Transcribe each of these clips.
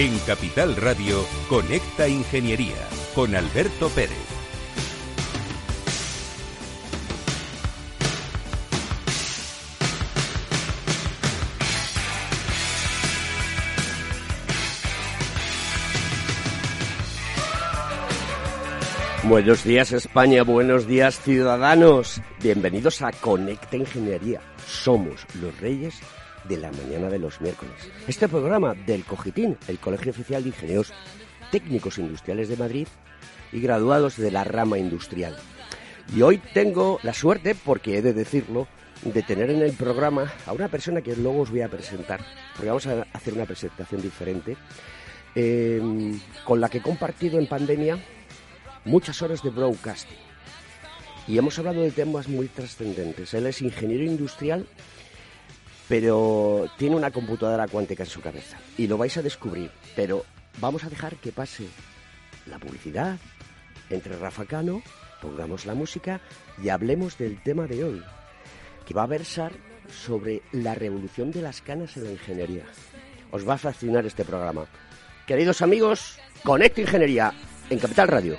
En Capital Radio, Conecta Ingeniería con Alberto Pérez. Buenos días España, buenos días ciudadanos. Bienvenidos a Conecta Ingeniería. Somos los reyes de la mañana de los miércoles. Este programa del Cogitín, el Colegio Oficial de Ingenieros Técnicos Industriales de Madrid y graduados de la rama industrial. Y hoy tengo la suerte, porque he de decirlo, de tener en el programa a una persona que luego os voy a presentar, porque vamos a hacer una presentación diferente, eh, con la que he compartido en pandemia muchas horas de broadcasting. Y hemos hablado de temas muy trascendentes. Él es ingeniero industrial pero tiene una computadora cuántica en su cabeza y lo vais a descubrir. Pero vamos a dejar que pase la publicidad entre Rafa Cano, pongamos la música y hablemos del tema de hoy, que va a versar sobre la revolución de las canas en la ingeniería. Os va a fascinar este programa. Queridos amigos, Conecto Ingeniería en Capital Radio.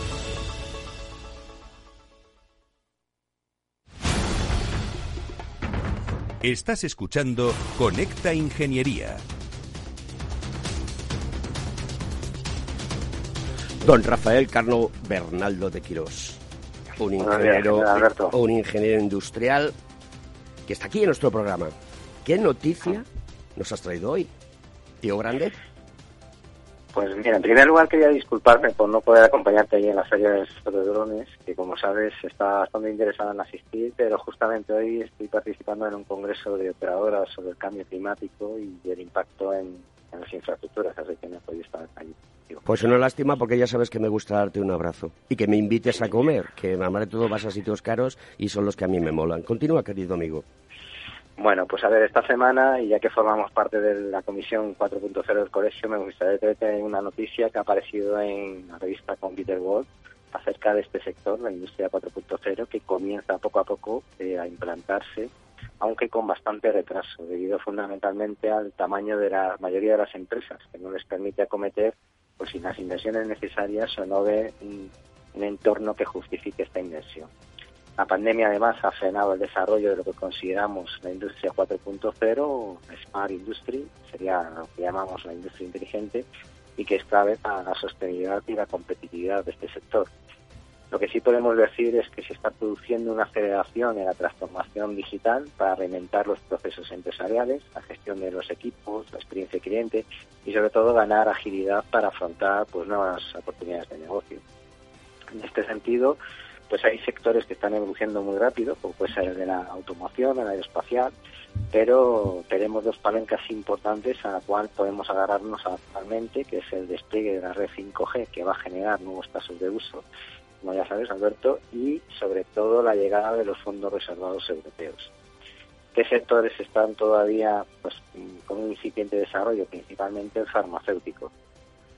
Estás escuchando Conecta Ingeniería. Don Rafael Carlo Bernaldo de Quirós, un ingeniero, un ingeniero industrial que está aquí en nuestro programa. ¿Qué noticia nos has traído hoy, tío grande? Pues mira, en primer lugar quería disculparme por no poder acompañarte ahí en la feria de drones, que como sabes está bastante interesada en asistir, pero justamente hoy estoy participando en un congreso de operadoras sobre el cambio climático y el impacto en, las infraestructuras, así que no he podido estar allí. Pues una lástima porque ya sabes que me gusta darte un abrazo y que me invites a comer, que de todo vas a sitios caros y son los que a mí me molan. Continúa, querido amigo. Bueno, pues a ver, esta semana, y ya que formamos parte de la Comisión 4.0 del Colegio, me gustaría traerte una noticia que ha aparecido en la revista Computer World acerca de este sector, la industria 4.0, que comienza poco a poco eh, a implantarse, aunque con bastante retraso, debido fundamentalmente al tamaño de la mayoría de las empresas, que no les permite acometer pues, sin las inversiones necesarias o no ve un entorno que justifique esta inversión. La pandemia además ha frenado el desarrollo de lo que consideramos la industria 4.0, Smart Industry, sería lo que llamamos la industria inteligente, y que es clave para la sostenibilidad y la competitividad de este sector. Lo que sí podemos decir es que se está produciendo una aceleración en la transformación digital para reinventar los procesos empresariales, la gestión de los equipos, la experiencia de cliente y sobre todo ganar agilidad para afrontar pues, nuevas oportunidades de negocio. En este sentido, pues hay sectores que están evolucionando muy rápido, como puede ser el de la automoción, el aeroespacial, pero tenemos dos palancas importantes a la cual podemos agarrarnos actualmente, que es el despliegue de la red 5G, que va a generar nuevos casos de uso, como ya sabes, Alberto, y sobre todo la llegada de los fondos reservados europeos. ¿Qué sectores están todavía pues, con un incipiente desarrollo? Principalmente el farmacéutico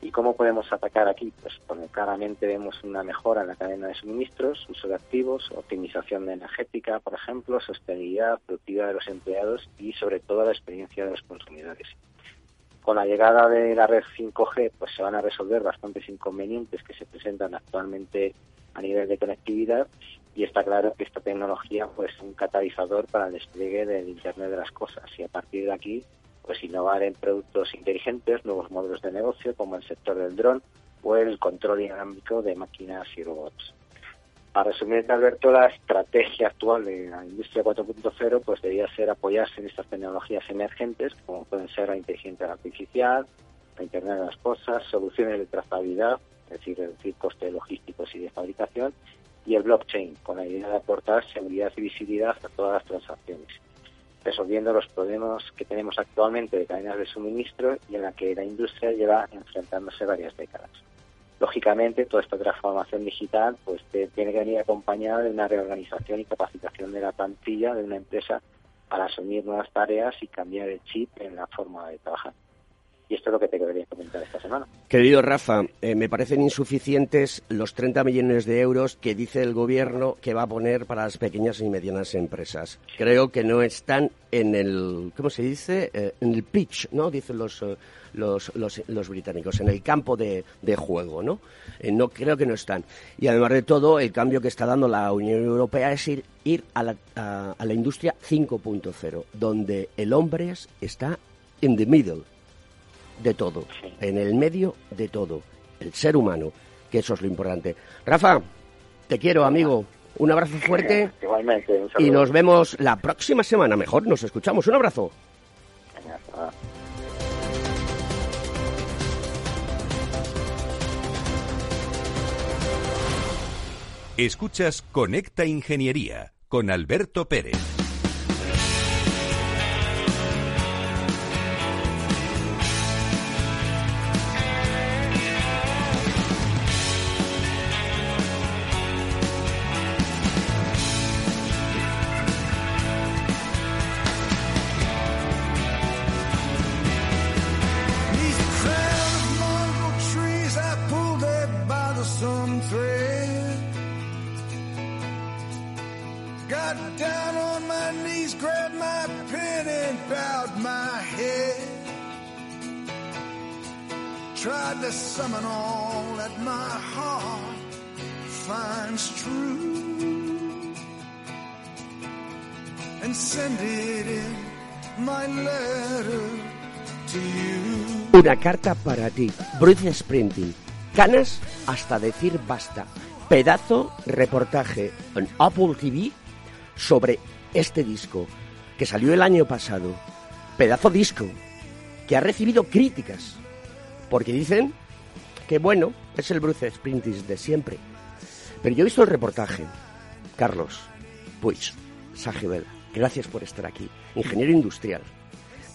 ¿Y cómo podemos atacar aquí? Pues porque claramente vemos una mejora en la cadena de suministros, uso de activos, optimización energética, por ejemplo, sostenibilidad, productividad de los empleados y sobre todo la experiencia de los consumidores. Con la llegada de la red 5G, pues se van a resolver bastantes inconvenientes que se presentan actualmente a nivel de conectividad y está claro que esta tecnología pues es un catalizador para el despliegue del Internet de las cosas y a partir de aquí pues innovar en productos inteligentes, nuevos modelos de negocio como el sector del dron o el control dinámico de máquinas y robots. Para resumir, Alberto, la estrategia actual de la industria 4.0 pues debería ser apoyarse en estas tecnologías emergentes, como pueden ser la inteligencia artificial, la Internet de las cosas, soluciones de trazabilidad, es decir, reducir costes logísticos y de fabricación, y el blockchain, con la idea de aportar seguridad y visibilidad a todas las transacciones, resolviendo los problemas que tenemos actualmente de cadenas de suministro y en la que la industria lleva enfrentándose varias décadas. Lógicamente, toda esta transformación digital pues tiene que venir acompañada de una reorganización y capacitación de la plantilla de una empresa para asumir nuevas tareas y cambiar el chip en la forma de trabajar. Y esto es lo que te quería comentar esta semana. Querido Rafa, eh, me parecen insuficientes los 30 millones de euros que dice el Gobierno que va a poner para las pequeñas y medianas empresas. Creo que no están en el, ¿cómo se dice? Eh, en el pitch, ¿no? Dicen los, eh, los, los, británicos, en el campo de, juego, ¿no? no creo que no están. Y además de todo, el cambio que está dando la Unión Europea es ir, ir a, la, a la industria 5.0, donde el hombre está in the middle de todo, en el medio de todo, el ser humano, que eso es lo importante. Rafa, te quiero, amigo. Un abrazo fuerte. Igualmente, y nos vemos la próxima semana. Mejor nos escuchamos. Un abrazo. Escuchas Conecta Ingeniería con Alberto Pérez. Una carta para ti, Bruce Sprinting. Canas hasta decir basta. Pedazo reportaje en Apple TV sobre este disco que salió el año pasado. Pedazo disco que ha recibido críticas porque dicen que bueno, es el Bruce Sprinting de siempre. Pero yo he visto el reportaje. Carlos, pues, Sajibel, gracias por estar aquí. Ingeniero industrial.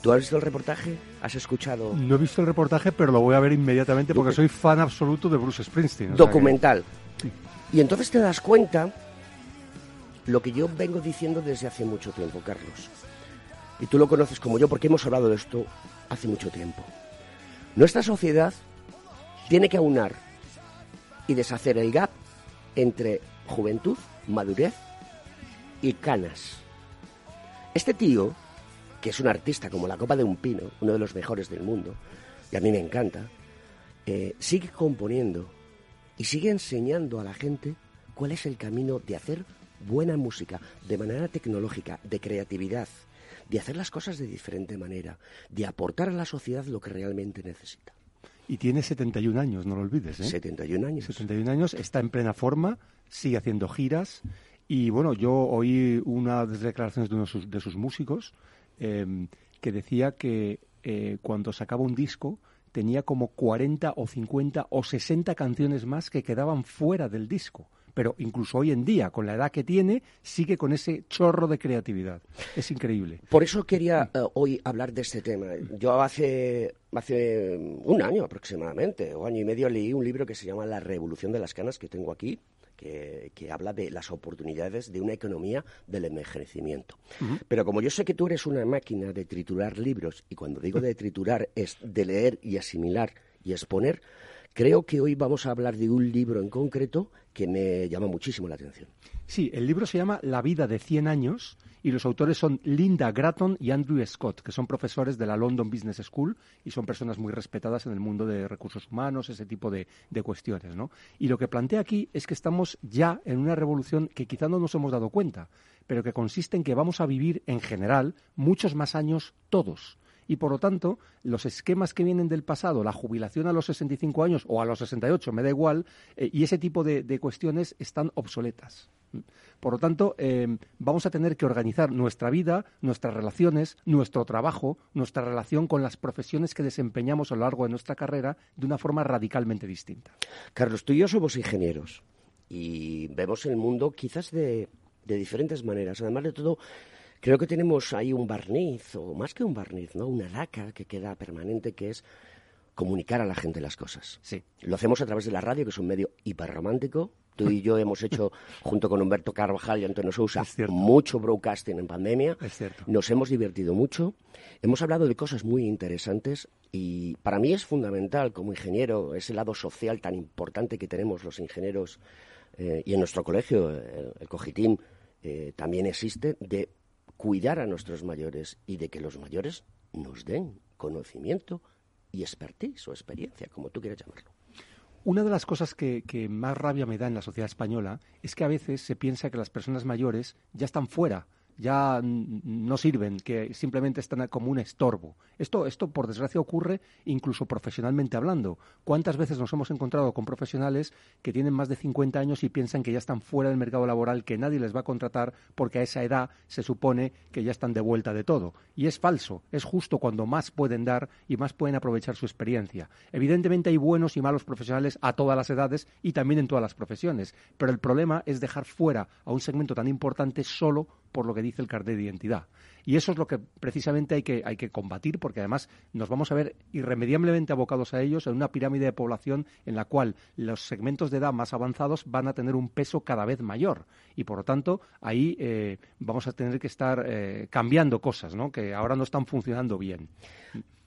¿Tú has visto el reportaje? ¿Has escuchado? No he visto el reportaje, pero lo voy a ver inmediatamente porque soy fan absoluto de Bruce Springsteen. Documental. Y entonces te das cuenta lo que yo vengo diciendo desde hace mucho tiempo, Carlos. Y tú lo conoces como yo porque hemos hablado de esto hace mucho tiempo. Nuestra sociedad tiene que aunar y deshacer el gap entre juventud, madurez y canas. Este tío que es un artista como la copa de un pino, uno de los mejores del mundo, y a mí me encanta, eh, sigue componiendo y sigue enseñando a la gente cuál es el camino de hacer buena música, de manera tecnológica, de creatividad, de hacer las cosas de diferente manera, de aportar a la sociedad lo que realmente necesita. Y tiene 71 años, no lo olvides. ¿eh? 71 años. 71 años, está en plena forma, sigue haciendo giras. Y bueno, yo oí una de las declaraciones de uno de sus músicos Em, que decía que eh, cuando sacaba un disco tenía como 40 o 50 o 60 canciones más que quedaban fuera del disco. Pero incluso hoy en día, con la edad que tiene, sigue con ese chorro de creatividad. Es increíble. Por eso quería eh, hoy hablar de este tema. Yo hace, hace un año aproximadamente, o año y medio, leí un libro que se llama La Revolución de las Canas, que tengo aquí, que, habla de las oportunidades de una economía del envejecimiento. Pero como yo sé que tú eres una máquina de triturar libros, y cuando digo de triturar es de leer y asimilar y exponer, creo que hoy vamos a hablar de un libro en concreto que me llama muchísimo la atención. Sí, el libro se llama La vida de 100 años y los autores son Linda Gratton y Andrew Scott, que son profesores de la London Business School y son personas muy respetadas en el mundo de recursos humanos, ese tipo de, de cuestiones. ¿no? Y lo que plantea aquí es que estamos ya en una revolución que quizá no nos hemos dado cuenta, pero que consiste en que vamos a vivir en general muchos más años todos y por lo tanto los esquemas que vienen del pasado, la jubilación a los 65 años o a los 68, me da igual, eh, y ese tipo de, cuestiones están obsoletas. Por lo tanto, eh, vamos a tener que organizar nuestra vida, nuestras relaciones, nuestro trabajo, nuestra relación con las profesiones que desempeñamos a lo largo de nuestra carrera de una forma radicalmente distinta. Carlos, tú y yo somos ingenieros y vemos el mundo quizás de diferentes maneras. Además de todo, Creo que tenemos ahí un barniz, o más que un barniz, ¿no? Una laca que queda permanente, que es comunicar a la gente las cosas. Sí. Lo hacemos a través de la radio, que es un medio hiperromántico. Tú y yo hemos hecho, junto con Humberto Carvajal y Antonio Sousa, mucho broadcasting en pandemia. Es cierto. Nos hemos divertido mucho. Hemos hablado de cosas muy interesantes y para mí es fundamental, como ingeniero, ese lado social tan importante que tenemos los ingenieros eh, y en nuestro colegio, el, el Cogitim, eh, también existe, de cuidar a nuestros mayores y de que los mayores nos den conocimiento y expertise o experiencia, como tú quieras llamarlo. Una de las cosas que, que, más rabia me da en la sociedad española es que a veces se piensa que las personas mayores ya están fuera ya no sirven, que simplemente están como un estorbo. Esto, esto, por desgracia, ocurre incluso profesionalmente hablando. ¿Cuántas veces nos hemos encontrado con profesionales que tienen más de 50 años y piensan que ya están fuera del mercado laboral, que nadie les va a contratar porque a esa edad se supone que ya están de vuelta de todo? Y es falso, es justo cuando más pueden dar y más pueden aprovechar su experiencia. Evidentemente hay buenos y malos profesionales a todas las edades y también en todas las profesiones, pero el problema es dejar fuera a un segmento tan importante solo por lo que dice el carnet de identidad. Y eso es lo que precisamente hay que, hay que combatir, porque además nos vamos a ver irremediablemente abocados a ellos en una pirámide de población en la cual los segmentos de edad más avanzados van a tener un peso cada vez mayor. Y por lo tanto, ahí eh, vamos a tener que estar eh, cambiando cosas, que ahora no están funcionando bien.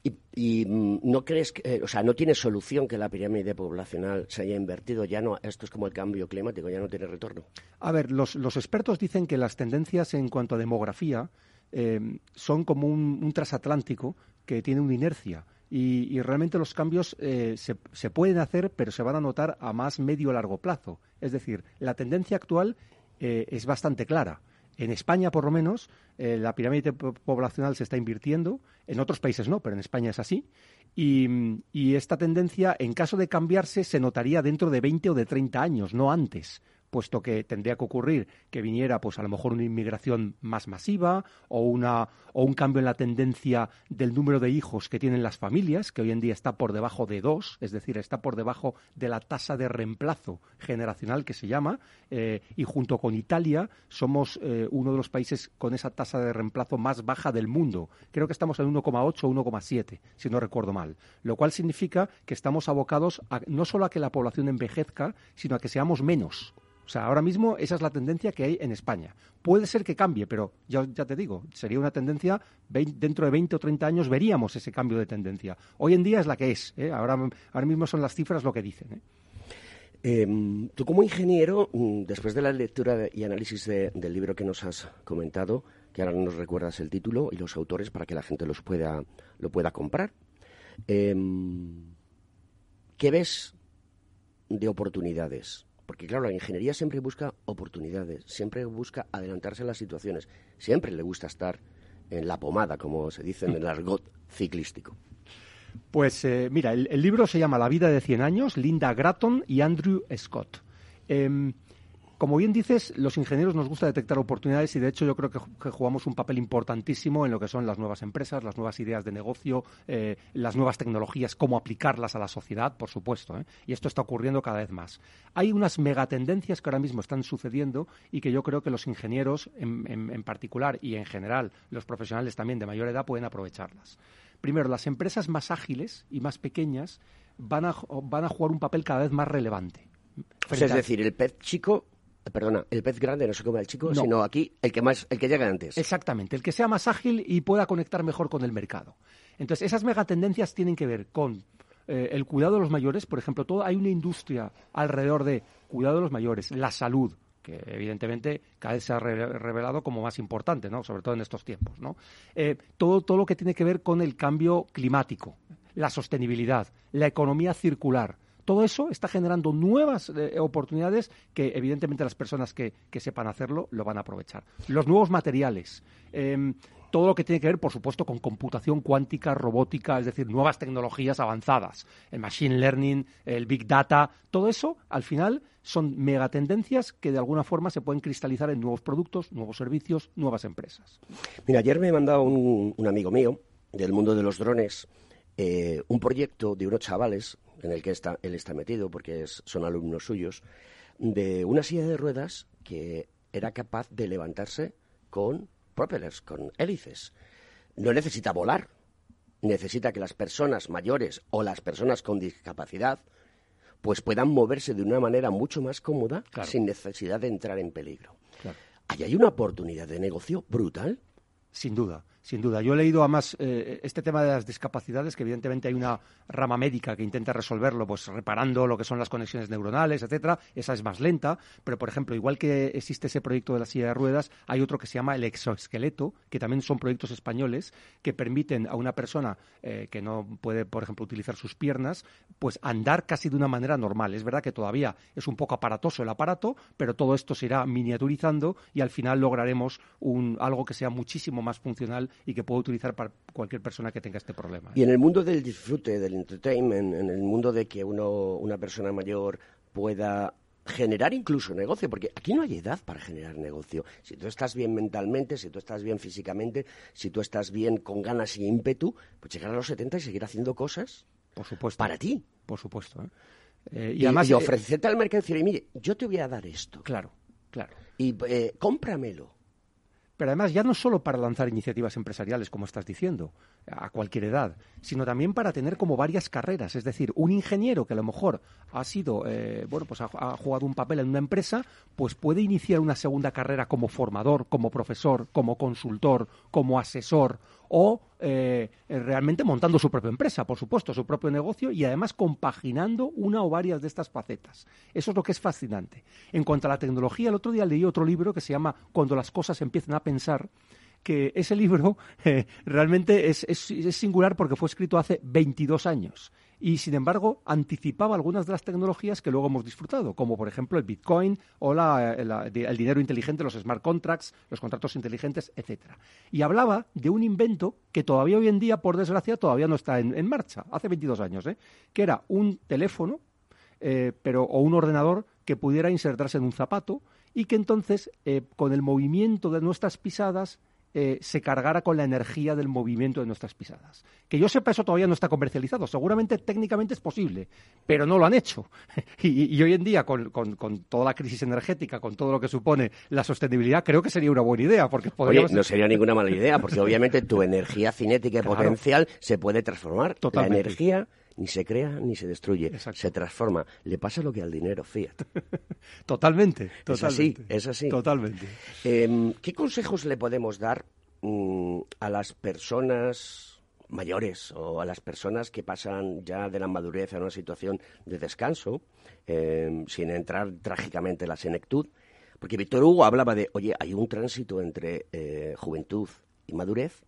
¿Y, y no crees que, eh, o sea, no tiene solución que la pirámide poblacional se haya invertido? Ya no, esto es como el cambio climático, ya no tiene retorno. A ver, los, los expertos dicen que las tendencias en cuanto a demografía eh, son como un, un, transatlántico que tiene una inercia. Y, realmente los cambios eh, se, se, pueden hacer, pero se van a notar a más medio largo plazo. Es decir, la tendencia actual eh, es bastante clara. En España, por lo menos, eh, la pirámide poblacional se está invirtiendo. En otros países no, pero en España es así. Y, esta tendencia, en caso de cambiarse, se notaría dentro de 20 o de 30 años, no antes puesto que tendría que ocurrir que viniera pues a lo mejor una inmigración más masiva o una o un cambio en la tendencia del número de hijos que tienen las familias, que hoy en día está por debajo de dos, es decir, está por debajo de la tasa de reemplazo generacional que se llama, eh, y junto con Italia somos eh, uno de los países con esa tasa de reemplazo más baja del mundo. Creo que estamos en 1,8 o 1,7, si no recuerdo mal, lo cual significa que estamos abocados a, no solo a que la población envejezca, sino a que seamos menos. O sea, ahora mismo esa es la tendencia que hay en España. Puede ser que cambie, pero ya, te digo, sería una tendencia, 20, dentro de 20 o 30 años veríamos ese cambio de tendencia. Hoy en día es la que es, ¿eh? ahora, ahora mismo son las cifras lo que dicen. ¿eh? Eh, tú como ingeniero, mm, después de la lectura y análisis de, del libro que nos has comentado, que ahora nos recuerdas el título y los autores para que la gente los pueda, lo pueda comprar, em, ¿qué ves de oportunidades? Porque claro, la ingeniería siempre busca oportunidades, siempre busca adelantarse a las situaciones, siempre le gusta estar en la pomada, como se dice en el argot ciclístico. Pues eh, mira, el, libro se llama La vida de 100 años, Linda Gratton y Andrew Scott. Eh, como bien dices, los ingenieros nos gusta detectar oportunidades y de hecho yo creo que, que, jugamos un papel importantísimo en lo que son las nuevas empresas, las nuevas ideas de negocio, eh, las nuevas tecnologías, cómo aplicarlas a la sociedad, por supuesto. ¿eh? Y esto está ocurriendo cada vez más. Hay unas megatendencias que ahora mismo están sucediendo y que yo creo que los ingenieros en, en, en particular y en general los profesionales también de mayor edad pueden aprovecharlas. Primero, las empresas más ágiles y más pequeñas van a, van a jugar un papel cada vez más relevante. Pues es decir, el pez chico perdona, el pez grande no se come al chico, no. sino aquí el que más, el que llega antes. Exactamente, el que sea más ágil y pueda conectar mejor con el mercado. Entonces, esas megatendencias tienen que ver con eh, el cuidado de los mayores, por ejemplo, todo, hay una industria alrededor de cuidado de los mayores, la salud, que evidentemente cada vez se ha revelado como más importante, ¿no? sobre todo en estos tiempos. ¿no? Eh, todo, todo lo que tiene que ver con el cambio climático, la sostenibilidad, la economía circular. Todo eso está generando nuevas eh, oportunidades que, evidentemente, las personas que, sepan hacerlo lo van a aprovechar. Los nuevos materiales. Em, todo lo que tiene que ver, por supuesto, con computación cuántica, robótica, es decir, nuevas tecnologías avanzadas, el machine learning, el big data, todo eso, al final, son megatendencias que de alguna forma se pueden cristalizar en nuevos productos, nuevos servicios, nuevas empresas. Mira, ayer me ha mandado un, amigo mío del mundo de los drones eh, un proyecto de unos chavales en el que está, él está metido porque son alumnos suyos, de una silla de ruedas que era capaz de levantarse con propellers, con hélices. No necesita volar, necesita que las personas mayores o las personas con discapacidad pues puedan moverse de una manera mucho más cómoda sin necesidad de entrar en peligro. Ahí hay una oportunidad de negocio brutal. Sin duda. Sin duda. Yo he leído además eh, este tema de las discapacidades, que evidentemente hay una rama médica que intenta resolverlo, pues reparando lo que son las conexiones neuronales, etcétera. Esa es más lenta, pero por ejemplo, igual que existe ese proyecto de la silla de ruedas, hay otro que se llama el exoesqueleto, que también son proyectos españoles que permiten a una persona eh, que no puede, por ejemplo, utilizar sus piernas, pues andar casi de una manera normal. Es verdad que todavía es un poco aparatoso el aparato, pero todo esto se irá miniaturizando y al final lograremos un, algo que sea muchísimo más funcional y que pueda utilizar para cualquier persona que tenga este problema. Y en el mundo del disfrute, del entertainment, en el mundo de que uno, una persona mayor pueda generar incluso negocio, porque aquí no hay edad para generar negocio. Si tú estás bien mentalmente, si tú estás bien físicamente, si tú estás bien con ganas y ímpetu, pues llegar a los 70 y seguir haciendo cosas. Por supuesto. Para ti. Por supuesto. ¿eh? Eh, y, además. Y, eh, ofrecerte al mercado y decir, mire, yo te voy a dar esto. Claro, claro. Y cómpramelo pero además ya no solo para lanzar iniciativas empresariales, como estás diciendo, a cualquier edad, sino también para tener como varias carreras. Es decir, un ingeniero que a lo mejor ha sido, eh, bueno, pues ha, jugado un papel en una empresa, pues puede iniciar una segunda carrera como formador, como profesor, como consultor, como asesor o eh, realmente montando su propia empresa, por supuesto, su propio negocio y además compaginando una o varias de estas facetas. Eso es lo que es fascinante. En cuanto a la tecnología, el otro día leí otro libro que se llama Cuando las cosas empiezan a pensar, que ese libro eh, realmente es, singular porque fue escrito hace 22 años y, sin embargo, anticipaba algunas de las tecnologías que luego hemos disfrutado, como por ejemplo el Bitcoin o el dinero inteligente, los smart contracts, los contratos inteligentes, etcétera. Y hablaba de un invento que todavía hoy en día, por desgracia, todavía no está en, marcha, hace 22 años, ¿eh? que era un teléfono eh, pero, o un ordenador que pudiera insertarse en un zapato y que entonces, con el movimiento de nuestras pisadas, eh, se cargara con la energía del movimiento de nuestras pisadas. Que yo sepa, eso todavía no está comercializado. Seguramente técnicamente es posible, pero no lo han hecho. y, hoy en día, con, toda la crisis energética, con todo lo que supone la sostenibilidad, creo que sería una buena idea. Porque no sería ninguna mala idea, porque obviamente tu energía cinética y potencial se puede transformar. Totalmente. La energía ni se crea ni se destruye, se transforma. Le pasa lo que al dinero fiat. totalmente, totalmente. Es así, es así. Totalmente. Em, ¿Qué consejos le podemos dar mm, a las personas mayores o a las personas que pasan ya de la madurez a una situación de descanso, em, sin entrar trágicamente en la senectud? Porque Víctor Hugo hablaba de, oye, hay un tránsito entre eh, juventud y madurez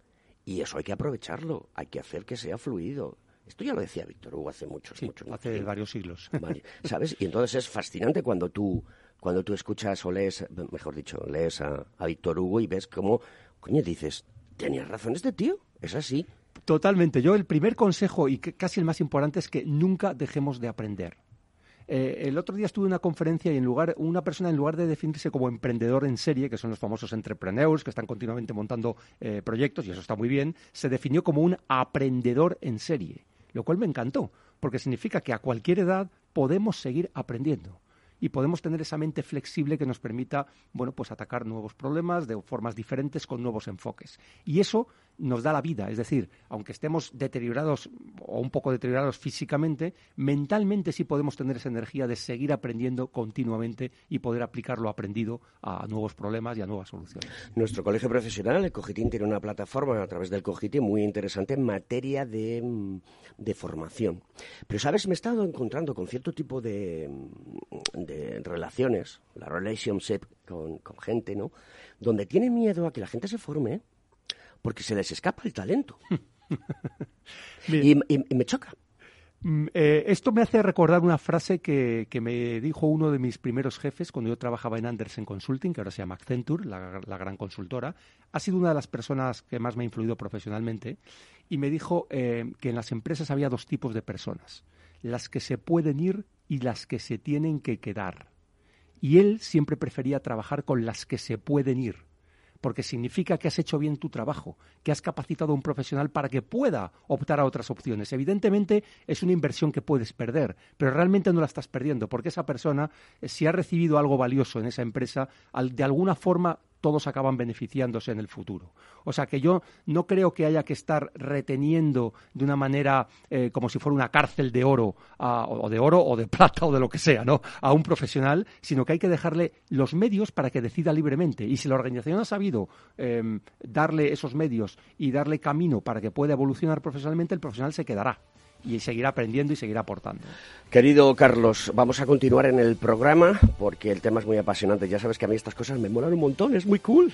y eso hay que aprovecharlo, hay que hacer que sea fluido. Esto ya lo decía Víctor Hugo hace muchos, sí, muchos, hace varios siglos. ¿Sabes? Y entonces es fascinante cuando tú, cuando tú escuchas o lees, mejor dicho, lees a, Víctor Hugo y ves cómo, coño, dices, tenías razón este tío, es así. Totalmente. Yo el primer consejo y casi el más importante es que nunca dejemos de aprender. Eh, el otro día estuve en una conferencia y en lugar, una persona en lugar de definirse como emprendedor en serie, que son los famosos entrepreneurs que están continuamente montando eh, proyectos, y eso está muy bien, se definió como un aprendedor en serie lo cual me encantó, porque significa que a cualquier edad podemos seguir aprendiendo. y podemos tener esa mente flexible que nos permita, bueno, pues atacar nuevos problemas de formas diferentes con nuevos enfoques. Y eso nos da la vida, es decir, aunque estemos deteriorados o un poco deteriorados físicamente, mentalmente sí podemos tener esa energía de seguir aprendiendo continuamente y poder aplicar lo aprendido a nuevos problemas y a nuevas soluciones. Nuestro colegio profesional, el Cogitín, tiene una plataforma a través del Cogitín muy interesante en materia de, mm, de formación. Pero, ¿sabes? Me he estado encontrando con cierto tipo de, mm, de relaciones, la relationship con, con gente, ¿no? Donde tiene miedo a que la gente se forme porque se les escapa el talento. y, me choca. Mm, eh, esto me hace recordar una frase que, me dijo uno de mis primeros jefes cuando yo trabajaba en Andersen Consulting, que ahora se llama Accenture, la, gran consultora. Ha sido una de las personas que más me ha influido profesionalmente y me dijo eh, que en las empresas había dos tipos de personas, las que se pueden ir y las que se tienen que quedar. Y él siempre prefería trabajar con las que se pueden ir porque significa que has hecho bien tu trabajo, que has capacitado a un profesional para que pueda optar a otras opciones. Evidentemente es una inversión que puedes perder, pero realmente no la estás perdiendo, porque esa persona, eh, si ha recibido algo valioso en esa empresa, de alguna forma todos acaban beneficiándose en el futuro. O sea que yo no creo que haya que estar reteniendo de una manera eh, como si fuera una cárcel de oro, o de oro o de plata o de lo que sea, ¿no? A un profesional, sino que hay que dejarle los medios para que decida libremente. Y si la organización ha sabido em, darle esos medios y darle camino para que pueda evolucionar profesionalmente, el profesional se quedará y seguirá aprendiendo y seguirá aportando. Querido Carlos, vamos a continuar en el programa porque el tema es muy apasionante. Ya sabes que a mí estas cosas me molan un montón, es muy cool.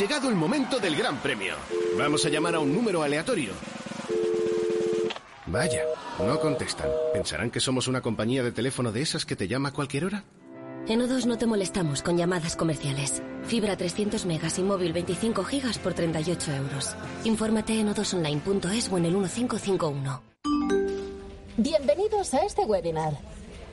Llegado el momento del gran premio. Vamos a llamar a un número aleatorio. Vaya, no contestan. ¿Pensarán que somos una compañía de teléfono de esas que te llama a cualquier hora? En O2 no te molestamos con llamadas comerciales. Fibra 300 megas y móvil 25 gigas por 38 euros. Infórmate en odosonline.es o en el 1551. Bienvenidos a este webinar.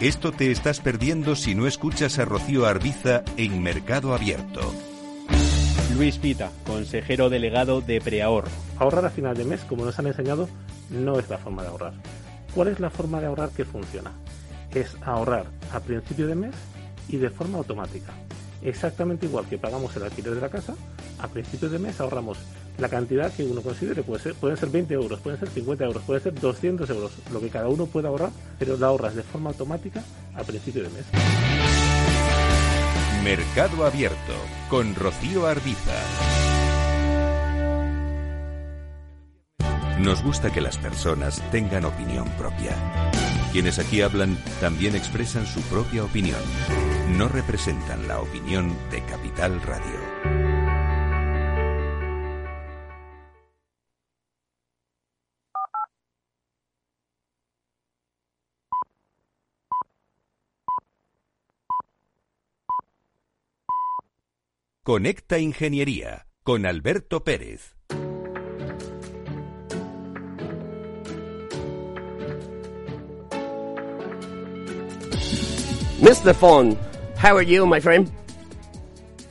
esto te estás perdiendo si no escuchas a Rocío Arbiza en Mercado Abierto. Luis Pita, consejero delegado de Preahorro. Ahorrar a final de mes, como nos han enseñado, no es la forma de ahorrar. ¿Cuál es la forma de ahorrar que funciona? Es ahorrar a principio de mes y de forma automática. Exactamente igual que pagamos el alquiler de la casa, a principio de mes ahorramos la cantidad que uno considere. Puede ser, pueden ser 20 euros, pueden ser 50 euros, pueden ser 200 euros, lo que cada uno pueda ahorrar, pero la ahorras de forma automática a principio de mes. Mercado Abierto con Rocío Arbiza. Nos gusta que las personas tengan opinión propia. Quienes aquí hablan también expresan su propia opinión. No representan la opinión de Capital Radio. Conecta Ingeniería con Alberto Pérez. Mr. Phone, how are you, my friend?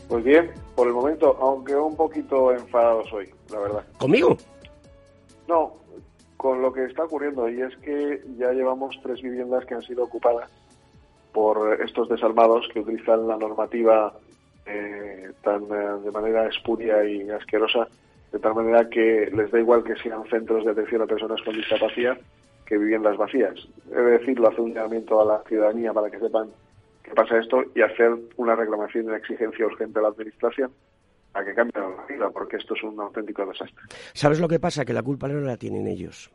Pues bien, por el momento, aunque un poquito enfadado soy, la verdad. ¿Conmigo? No, con lo que está ocurriendo, y es que ya llevamos tres viviendas que han sido ocupadas por estos desarmados que utilizan la normativa eh, tan eh, de manera espuria y asquerosa, de tal manera que les da igual que sean centros de atención a personas con discapacidad que viviendas vacías. He de decirlo, hace un llamamiento a la ciudadanía para que sepan qué pasa esto y hacer una reclamación y una exigencia urgente a la Administración a que cambie la vida, porque esto es un auténtico desastre. ¿Sabes lo que pasa? Que la culpa no la tienen ellos.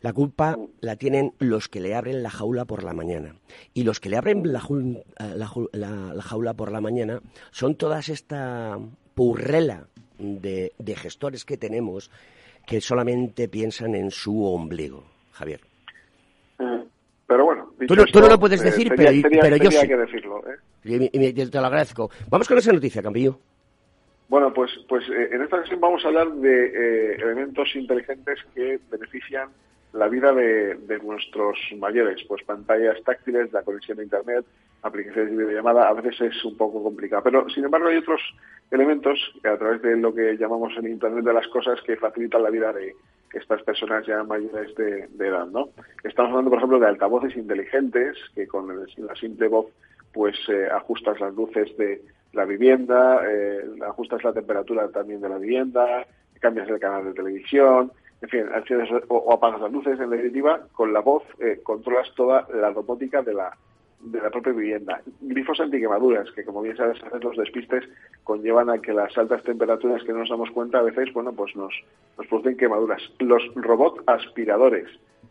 La culpa la tienen los que le abren la jaula por la mañana. Y los que le abren la, eh, jaula por la mañana son todas esta purrela de, gestores que tenemos que solamente piensan en su ombligo, Javier. Mm. Pero bueno, tú, no, lo puedes eh, decir, pero, yo sí. que decirlo. ¿eh? Y, te lo agradezco. Vamos con esa noticia, Campillo. Bueno, pues, pues eh, en esta ocasión vamos a hablar de elementos inteligentes que benefician la vida de, nuestros mayores, pues pantallas táctiles, la conexión a Internet, aplicaciones de videollamada, a veces es un poco complicado. Pero, sin embargo, hay otros elementos que a través de lo que llamamos el Internet de las cosas que facilitan la vida de estas personas ya mayores de, edad, ¿no? Estamos hablando, por ejemplo, de altavoces inteligentes que con la simple voz pues eh, ajustas las luces de la vivienda, eh, ajustas la temperatura también de la vivienda, cambias el canal de televisión, en fin, o, apagas las luces, en definitiva, con la voz eh, controlas toda la robótica de la, de la propia vivienda. Grifos antiquemaduras, que como bien sabes, a los despistes conllevan a que las altas temperaturas que no nos damos cuenta a veces, bueno, pues nos, nos producen quemaduras. Los robots aspiradores,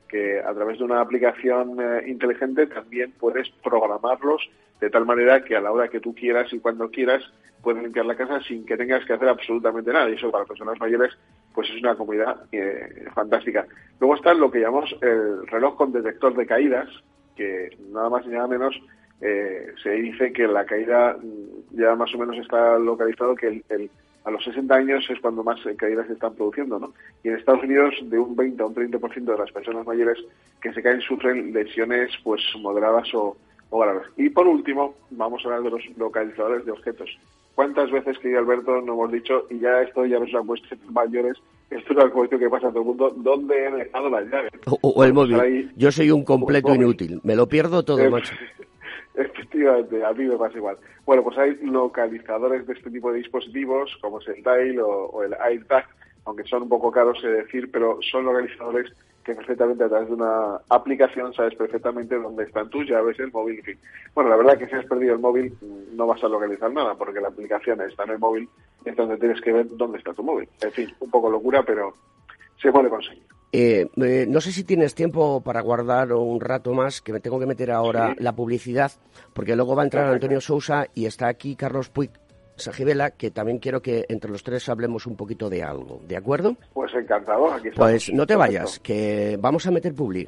que a través de una aplicación eh, inteligente también puedes programarlos de tal manera que a la hora que tú quieras y cuando quieras puedes limpiar la casa sin que tengas que hacer absolutamente nada. Y eso para personas mayores pues es una comodidad eh, fantástica. Luego está lo que llamamos el reloj con detector de caídas, que nada más y nada menos eh, se dice que la caída mm, ya más o menos está localizado que el, a los 60 años es cuando más eh, caídas se están produciendo, ¿no? Y en Estados Unidos de un 20 a un 30% de las personas mayores que se caen sufren lesiones pues moderadas o, o. Y por último, vamos a hablar de los localizadores de objetos. ¿Cuántas veces, querido Alberto, no hemos dicho, y ya esto ya no es una cuestión mayores, esto es una cuestión que pasa a todo el mundo, ¿dónde he dejado las llaves? O, el móvil. Yo soy un completo inútil, me lo pierdo todo, macho. Efectivamente, a mí me pasa igual. Bueno, pues hay localizadores de este tipo de dispositivos, como es el Dial o, o el AirTag, aunque son un poco caros de decir, pero son localizadores que perfectamente a través de una aplicación sabes perfectamente dónde están tus llaves, el móvil, en fin. Bueno, la verdad que si has perdido el móvil no vas a localizar nada porque la aplicación está en el móvil y entonces tienes que ver dónde está tu móvil. En fin, un poco locura, pero se puede conseguir. Eh, eh, no sé si tienes tiempo para guardar un rato más, que me tengo que meter ahora la publicidad, porque luego va a entrar Antonio Sousa y está aquí Carlos Puig, Sajibela, que también quiero que entre los tres hablemos un poquito de algo, ¿de acuerdo? Pues encantado, aquí Pues no te vayas, que vamos a meter publi.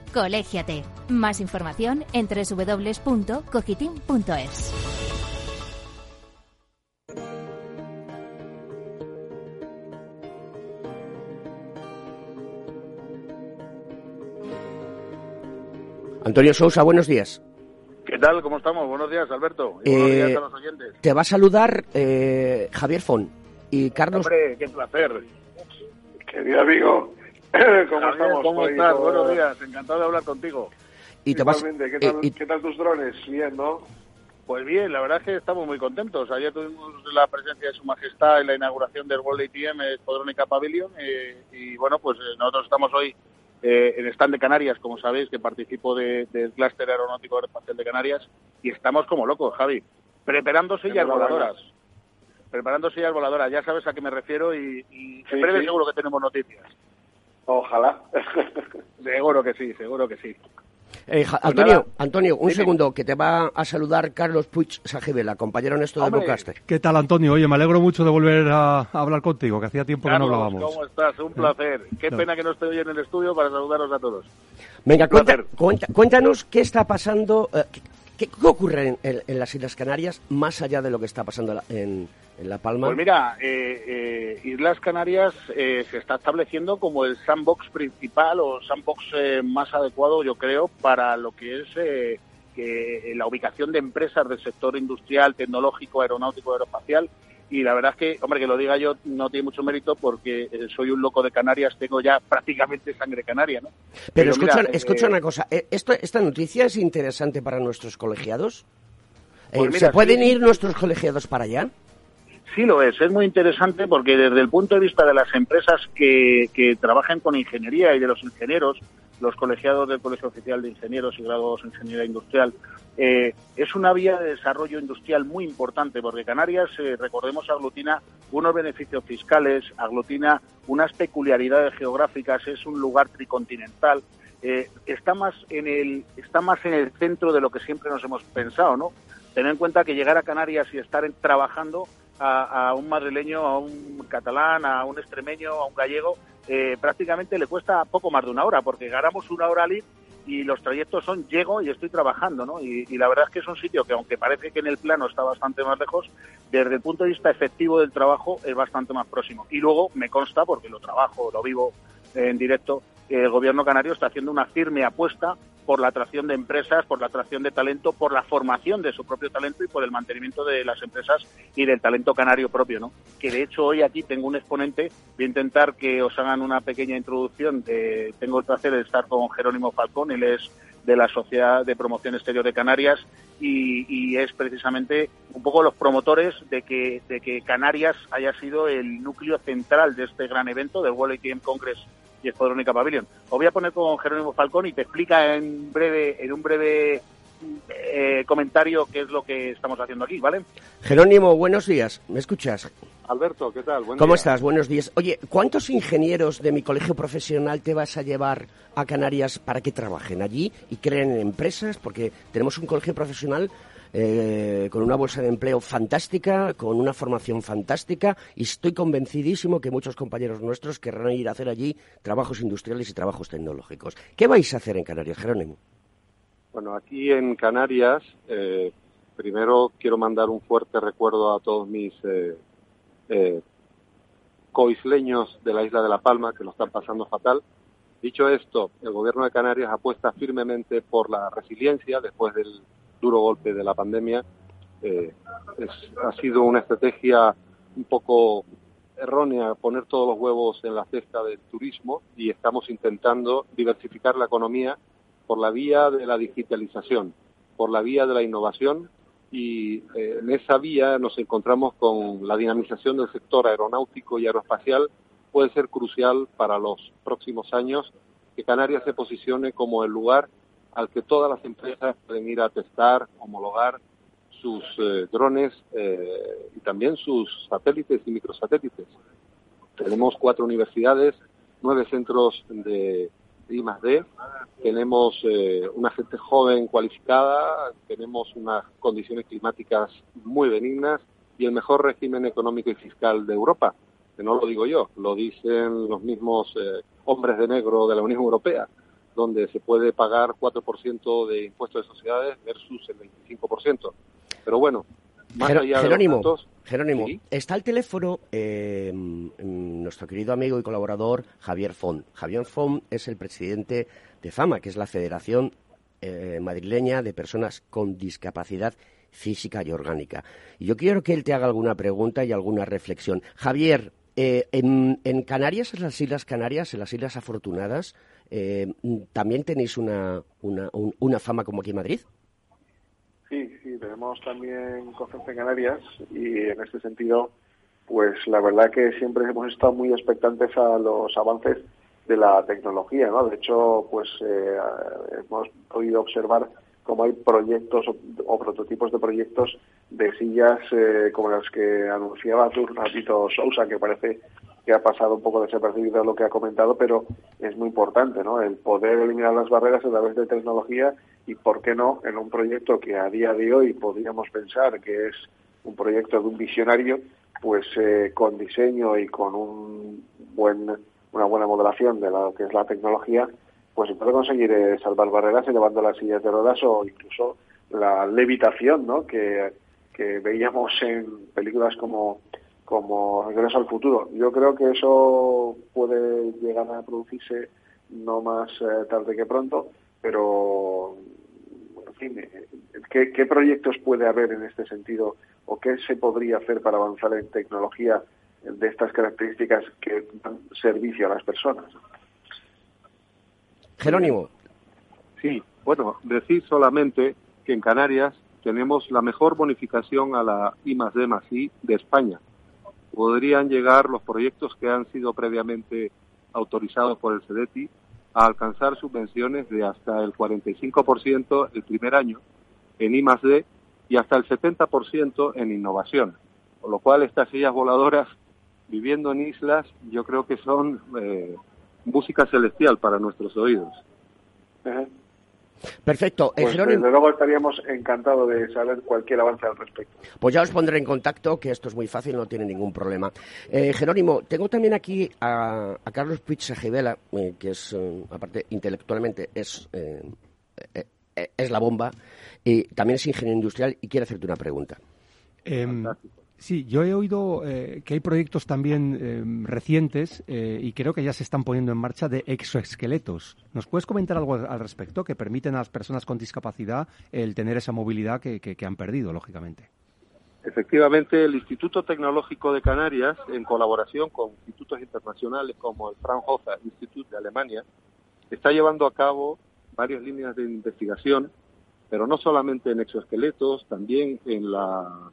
Colégiate. Más información en www.cogitim.es. Antonio Sousa, buenos días. ¿Qué tal? ¿Cómo estamos? Buenos días, Alberto. Y buenos días eh, a los oyentes. Te va a saludar eh, Javier Fon y Carlos. Hombre, qué placer. Querido amigo, ¿cómo estamos? ¿Cómo estás? Buenos días, encantado de hablar contigo. Y te vas... ¿Qué, tal, ¿Qué tal tus drones? Bien, ¿no? Pues bien, la verdad es que estamos muy contentos. Ayer tuvimos la presencia de Su Majestad en la inauguración del World ATM Podrónica Pavilion y, y, bueno, pues eh, nosotros estamos hoy eh, en stand de Canarias, como sabéis, que participo del clúster aeronáutico aeroespacial de Canarias, y estamos como locos, Javi, preparando sillas voladoras. Preparando sillas voladoras, ya sabes a qué me refiero y, en breve seguro que tenemos noticias. Ojalá. seguro que sí, seguro que sí. Eh, Pues Antonio, Antonio, un segundo, que te va a saludar Carlos Puig Sajibela, compañero nuestro de. Broadcaster. ¿Qué tal, Antonio? Oye, me alegro mucho de volver a, hablar contigo, que hacía tiempo que no hablábamos. ¿cómo estás? Un placer. Qué No. pena que no estoy hoy en el estudio para saludaros a todos. Venga, cuenta- cuéntanos qué está pasando, eh, qué, ocurre en, en- en las Islas Canarias, más allá de lo que está pasando en La Palma. Pues mira, eh, eh, Islas Canarias eh, se está estableciendo como el sandbox principal o sandbox eh, más adecuado, yo creo, para lo que es eh, que la ubicación de empresas del sector industrial, tecnológico, aeronáutico, aeroespacial. Y la verdad es que, hombre, que lo diga yo no tiene mucho mérito porque eh, soy un loco de Canarias, tengo ya prácticamente sangre canaria, ¿no? Pero, mira, escucha, eh, escucha una cosa, eh, esto, ¿esta noticia es interesante para nuestros colegiados? Eh, Pues mira, ¿Se pueden sí. ir nuestros colegiados para allá? Sí lo es, es muy interesante porque desde el punto de vista de las empresas que, que trabajan con ingeniería y de los ingenieros, los colegiados del Colegio Oficial de Ingenieros y Graduados en Ingeniería Industrial, eh, es una vía de desarrollo industrial muy importante porque Canarias, eh, recordemos, aglutina unos beneficios fiscales, aglutina unas peculiaridades geográficas, es un lugar tricontinental, eh, está más en el está más en el centro de lo que siempre nos hemos pensado, ¿no? Tener en cuenta que llegar a Canarias y estar trabajando a, a un madrileño, a un catalán, a un extremeño, a un gallego, eh, prácticamente le cuesta poco más de una hora, porque ganamos una hora al ir y los trayectos son llego y estoy trabajando, ¿no? Y, y la verdad es que es un sitio que, aunque parece que en el plano está bastante más lejos, desde el punto de vista efectivo del trabajo es bastante más próximo. Y luego me consta, porque lo trabajo, lo vivo en directo, el gobierno canario está haciendo una firme apuesta por la atracción de empresas, por la atracción de talento, por la formación de su propio talento y por el mantenimiento de las empresas y del talento canario propio, ¿no? Que de hecho hoy aquí tengo un exponente, voy a intentar que os hagan una pequeña introducción. de- tengo el placer de estar con Jerónimo Falcón, él es de la Sociedad de Promoción Exterior de Canarias y, es precisamente un poco los promotores de que, de que Canarias haya sido el núcleo central de este gran evento del World ATM Congress y Escuadrónica Pavilion. Os voy a poner con Jerónimo Falcón y te explica en breve, en un breve eh, comentario qué es lo que estamos haciendo aquí, ¿vale? Jerónimo, buenos días. ¿Me escuchas? Alberto, ¿qué tal? Buen ¿Cómo día. estás? Buenos días. Oye, ¿cuántos ingenieros de mi colegio profesional te vas a llevar a Canarias para que trabajen allí y creen en empresas? Porque tenemos un colegio profesional eh, con una bolsa de empleo fantástica, con una formación fantástica y estoy convencidísimo que muchos compañeros nuestros querrán ir a hacer allí trabajos industriales y trabajos tecnológicos. ¿Qué vais a hacer en Canarias, Jerónimo? Bueno, aquí en Canarias, eh, primero quiero mandar un fuerte recuerdo a todos mis eh, eh, coisleños de la isla de La Palma que lo están pasando fatal. Dicho esto, el gobierno de Canarias apuesta firmemente por la resiliencia después del duro golpe de la pandemia. Eh, es- ha sido una estrategia un poco errónea poner todos los huevos en la cesta del turismo y estamos intentando diversificar la economía por la vía de la digitalización, por la vía de la innovación y eh, en esa vía nos encontramos con la dinamización del sector aeronáutico y aeroespacial puede ser crucial para los próximos años que Canarias se posicione como el lugar al que todas las empresas pueden ir a testar, homologar sus eh, drones eh, y también sus satélites y microsatélites. Tenemos cuatro universidades, nueve centros de I más D, tenemos eh, una gente joven cualificada, tenemos unas condiciones climáticas muy benignas y el mejor régimen económico y fiscal de Europa. Que no lo digo yo, lo dicen los mismos eh, hombres de negro de la Unión Europea, donde se puede pagar 4% de impuestos de sociedades versus el 25%. Pero bueno, más allá Jerónimo, de los datos, Jerónimo, Sí. está al teléfono eh, nuestro querido amigo y colaborador Javier Font. Javier Font es el presidente de FAMA, que es la Federación eh, Madrileña de Personas con Discapacidad Física y Orgánica. Y yo quiero que él te haga alguna pregunta y alguna reflexión. Javier, eh, en, en Canarias, en las Islas Canarias, en las Islas Afortunadas, eh, ¿también tenéis una, una, un- una fama como aquí en Madrid? Sí, sí, tenemos también Conferencia en Canarias y en este sentido, pues la verdad que siempre hemos estado muy expectantes a los avances de la tecnología, ¿no? De hecho, pues eh, hemos podido observar cómo hay proyectos o, prototipos de proyectos de sillas eh, como las que anunciaba tú, ratito Sousa, que parece que ha pasado un poco desapercibido lo que ha comentado, pero es muy importante, ¿no? El poder eliminar las barreras a través de tecnología y, ¿por qué no?, en un proyecto que a día de hoy podríamos pensar que es un proyecto de un visionario, pues eh, con diseño y con un buen, una buena modelación de lo que es la tecnología, pues se puede conseguir eh, salvar barreras elevando las sillas de ruedas o incluso la levitación, ¿no? Que, que veíamos en películas como como Regreso al Futuro. Yo creo que eso puede llegar a producirse no más eh, tarde que pronto, pero, en fin, eh, ¿qué, ¿qué, proyectos puede haber en este sentido o qué se podría hacer para avanzar en tecnología de estas características que dan servicio a las personas? Jerónimo. Sí, bueno, decir solamente que en Canarias tenemos la mejor bonificación a la I más D más I de España podrían llegar los proyectos que han sido previamente autorizados por el CEDETI a alcanzar subvenciones de hasta el 45% el primer año en I D y hasta el 70% en innovación. Con lo cual estas sillas voladoras viviendo en islas yo creo que son eh, música celestial para nuestros oídos. Perfecto. Eh, pues, desde luego estaríamos encantados de saber cualquier avance al respecto. Pues ya os pondré en contacto, que esto es muy fácil, no tiene ningún problema. Eh, Jerónimo, tengo también aquí a, Carlos Puig eh, que es, aparte, intelectualmente es, es la bomba, y también es ingeniero industrial y quiere hacerte una pregunta. Sí, yo he oído eh, que hay proyectos también eh, recientes eh, y creo que ya se están poniendo en marcha de exoesqueletos. ¿Nos puedes comentar algo al respecto que permiten a las personas con discapacidad el tener esa movilidad que, han perdido, lógicamente? Efectivamente, el Instituto Tecnológico de Canarias, en colaboración con institutos internacionales como el Fraunhofer Institute de Alemania, está llevando a cabo varias líneas de investigación, pero no solamente en exoesqueletos, también en la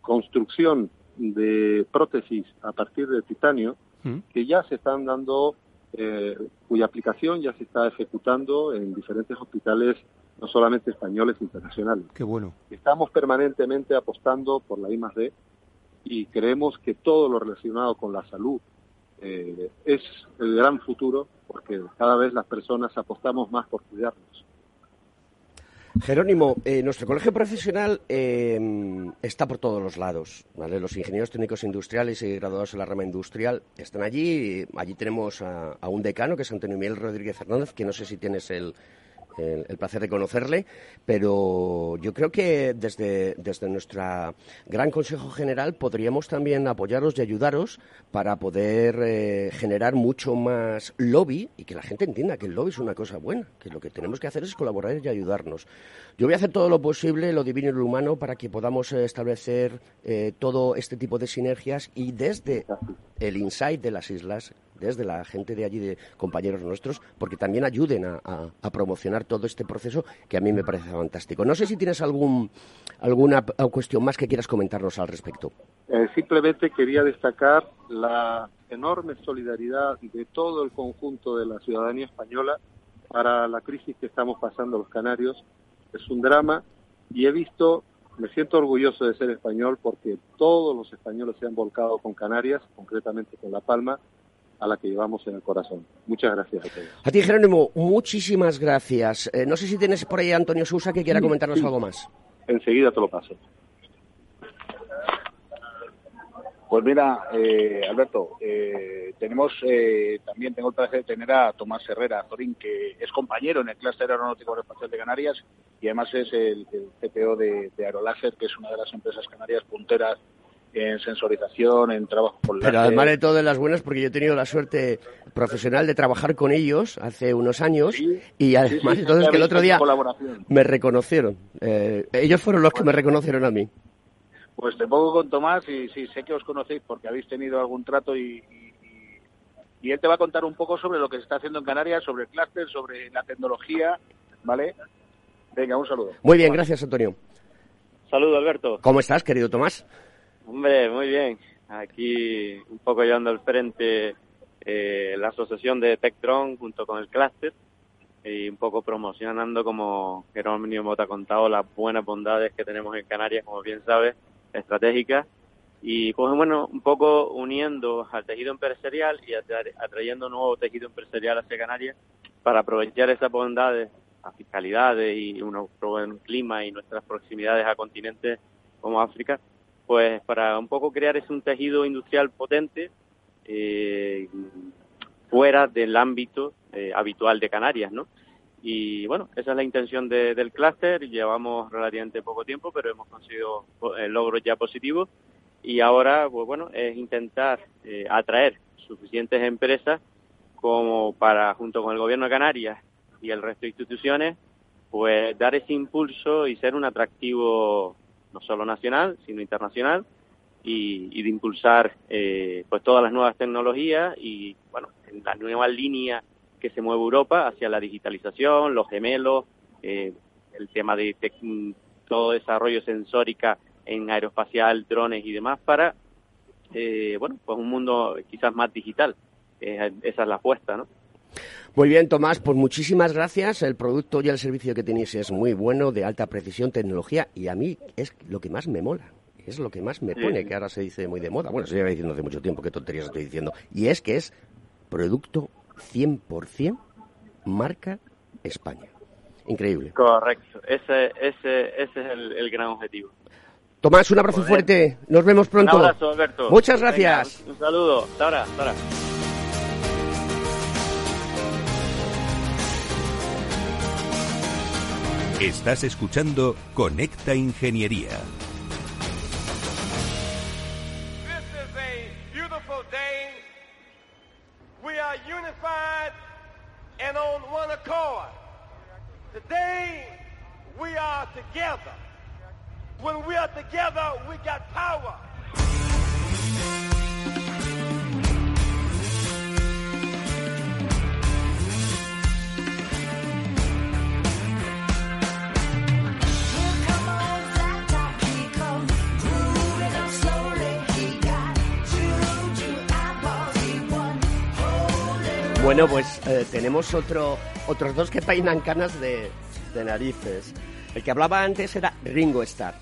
construcción de prótesis a partir de titanio mm. que ya se están dando, eh, cuya aplicación ya se está ejecutando en diferentes hospitales, no solamente españoles, internacionales. Qué bueno. Estamos permanentemente apostando por la I D y creemos que todo lo relacionado con la salud eh, es el gran futuro porque cada vez las personas apostamos más por cuidarnos. Jerónimo, eh, nuestro colegio profesional em, está por todos los lados. Los ingenieros técnicos industriales y graduados en la rama industrial están allí. Allí tenemos a, a un decano, que es Antonio Miguel Rodríguez Hernández, que no sé si tienes el, el, placer de conocerle, pero yo creo que desde, desde nuestro gran Consejo General podríamos también apoyaros y ayudaros para poder eh, generar mucho más lobby y que la gente entienda que el lobby es una cosa buena, que lo que tenemos que hacer es colaborar y ayudarnos. Yo voy a hacer todo lo posible, lo divino y lo humano, para que podamos eh, establecer eh, todo este tipo de sinergias y desde el insight de las islas desde la gente de allí, de compañeros nuestros, porque también ayuden a, promocionar todo este proceso que a mí me parece fantástico. No sé si tienes algún, alguna cuestión más que quieras comentarnos al respecto. Eh, simplemente quería destacar la enorme solidaridad de todo el conjunto de la ciudadanía española para la crisis que estamos pasando los canarios. Es un drama y he visto, me siento orgulloso de ser español porque todos los españoles se han volcado con Canarias, concretamente con La Palma, a la que llevamos en el corazón. Muchas gracias a todos. A ti, Jerónimo, muchísimas gracias. Eh, no sé si tienes por ahí a Antonio Sousa que quiera comentarnos algo más. Enseguida te lo paso. Pues mira, eh, Alberto, eh, tenemos también tengo el placer de tener a Tomás Herrera Zorín, que es compañero en el clúster aeronáutico espacial de Canarias y además es el, CPO de, de Aeroláser, que es una de las empresas canarias punteras en sensorización, en trabajo con Pero además de todo de las buenas, porque yo he tenido la suerte profesional de trabajar con ellos hace unos años y además entonces que el otro día me reconocieron. Eh, ellos fueron los que me reconocieron a mí. Pues te pongo con Tomás y sí, sé que os conocéis porque habéis tenido algún trato y, y, él te va a contar un poco sobre lo que se está haciendo en Canarias, sobre el clúster, sobre la tecnología, ¿vale? Venga, un saludo. Muy bien, gracias Antonio. Saludo, Alberto. ¿Cómo estás, querido Tomás? Hombre, muy bien. Aquí un poco llevando al frente eh, la asociación de Tectron junto con el Cluster y un poco promocionando como Jerónimo Mota ha contado las buenas bondades que tenemos en Canarias, como bien sabes, estratégicas y pues bueno, un poco uniendo al tejido empresarial y atrayendo nuevo tejido empresarial hacia Canarias para aprovechar esas bondades, las fiscalidades y un buen clima y nuestras proximidades a continentes como África, pues para un poco crear ese un tejido industrial potente eh, fuera del ámbito eh, habitual de Canarias, ¿no? Y bueno, esa es la intención del clúster. Llevamos relativamente poco tiempo, pero hemos conseguido eh, logros ya positivos y ahora, pues bueno, es intentar eh, atraer suficientes empresas como para, junto con el gobierno de Canarias y el resto de instituciones, pues dar ese impulso y ser un atractivo no solo nacional, sino internacional y, de impulsar eh, pues todas las nuevas tecnologías y, bueno, en la nueva línea que se mueve Europa hacia la digitalización, los gemelos, eh, el tema de todo desarrollo sensórica en aeroespacial, drones y demás para, eh, bueno, pues un mundo quizás más digital. esa es la apuesta, ¿no? Muy bien, Tomás, pues muchísimas gracias. El producto y el servicio que tenéis es muy bueno, de alta precisión, tecnología, y a mí es lo que más me mola. Es lo que más me pone, que ahora se dice muy de moda. Bueno, se lleva diciendo hace mucho tiempo, qué tonterías estoy diciendo. Y es que es producto 100% marca España. Increíble. Correcto, ese, ese, ese es el gran objetivo. Tomás, un abrazo fuerte. Nos vemos pronto. Un abrazo, Alberto. Muchas gracias. un, saludo. Hasta ahora. Hasta ahora. Estás escuchando Conecta Ingeniería. Together. When we are together, we got power. Bueno, pues eh, tenemos otro, otros dos que peinan canas de, de narices. El que hablaba antes era Ringo Starr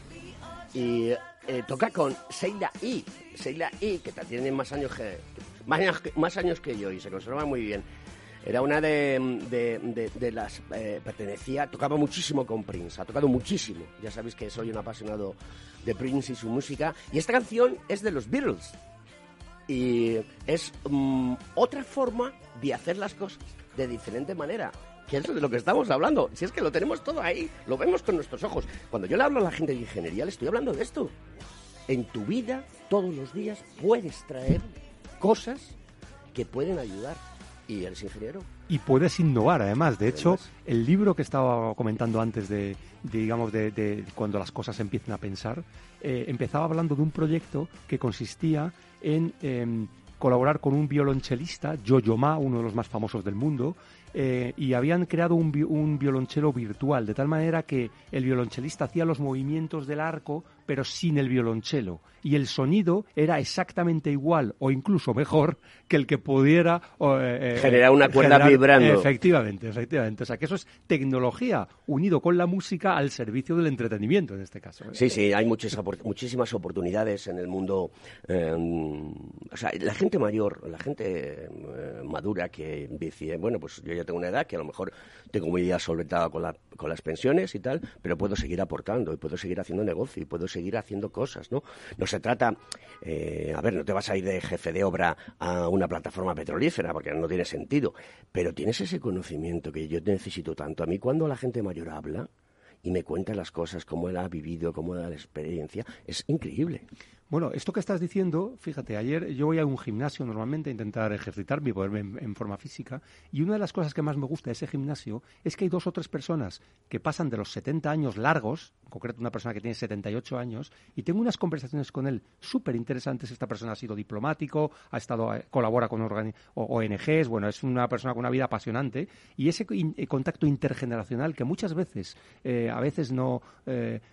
y eh, toca con Seila E. Seila E, que tiene más años que, más años, que yo y se conserva muy bien. Era una de, de, las... Eh, pertenecía, tocaba muchísimo con Prince, ha tocado muchísimo. Ya sabéis que soy un apasionado de Prince y su música. Y esta canción es de los Beatles. Y es mm, otra forma de hacer las cosas de diferente manera que es de lo que estamos hablando. Si es que lo tenemos todo ahí, lo vemos con nuestros ojos. Cuando yo le hablo a la gente de ingeniería, le estoy hablando de esto. En tu vida, todos los días, puedes traer cosas que pueden ayudar. Y eres ingeniero. Y puedes innovar, además. De hecho, el libro que estaba comentando antes de, digamos, de, cuando las cosas empiezan a pensar, eh, empezaba hablando de un proyecto que consistía en em, colaborar con un violonchelista, Jojo Ma, uno de los más famosos del mundo, eh, y habían creado un, un, violonchelo virtual, de tal manera que el violonchelista hacía los movimientos del arco, pero sin el violonchelo. Y el sonido era exactamente igual o incluso mejor que el que pudiera eh, eh, generar una cuerda vibrando. Efectivamente, efectivamente. O sea, que eso es tecnología unido con la música al servicio del entretenimiento en este caso. Sí, sí, hay muchas, muchísimas oportunidades en el mundo. o sea, la gente mayor, la gente madura que dice, bueno, pues yo ya tengo una edad que a lo mejor tengo mi vida solventada con, con las pensiones y tal, pero puedo seguir aportando y puedo seguir haciendo negocio y puedo seguir haciendo cosas, ¿no? No se trata, eh, a ver, no te vas a ir de jefe de obra a una plataforma petrolífera porque no tiene sentido, pero tienes ese conocimiento que yo necesito tanto. A mí cuando la gente mayor habla y me cuenta las cosas, cómo él ha vivido, cómo la experiencia, es increíble. Bueno, esto que estás diciendo, fíjate, ayer yo voy a un gimnasio normalmente a intentar ejercitarme y ponerme en, forma física, y una de las cosas que más me gusta de ese gimnasio es que hay dos o tres personas que pasan de los 70 años largos, en concreto una persona que tiene 78 años, y tengo unas conversaciones con él súper interesantes. Esta persona ha sido diplomático, ha estado, eh, colabora con ONGs, bueno, es una persona con una vida apasionante, y ese eh, contacto intergeneracional que muchas veces, eh, a veces no,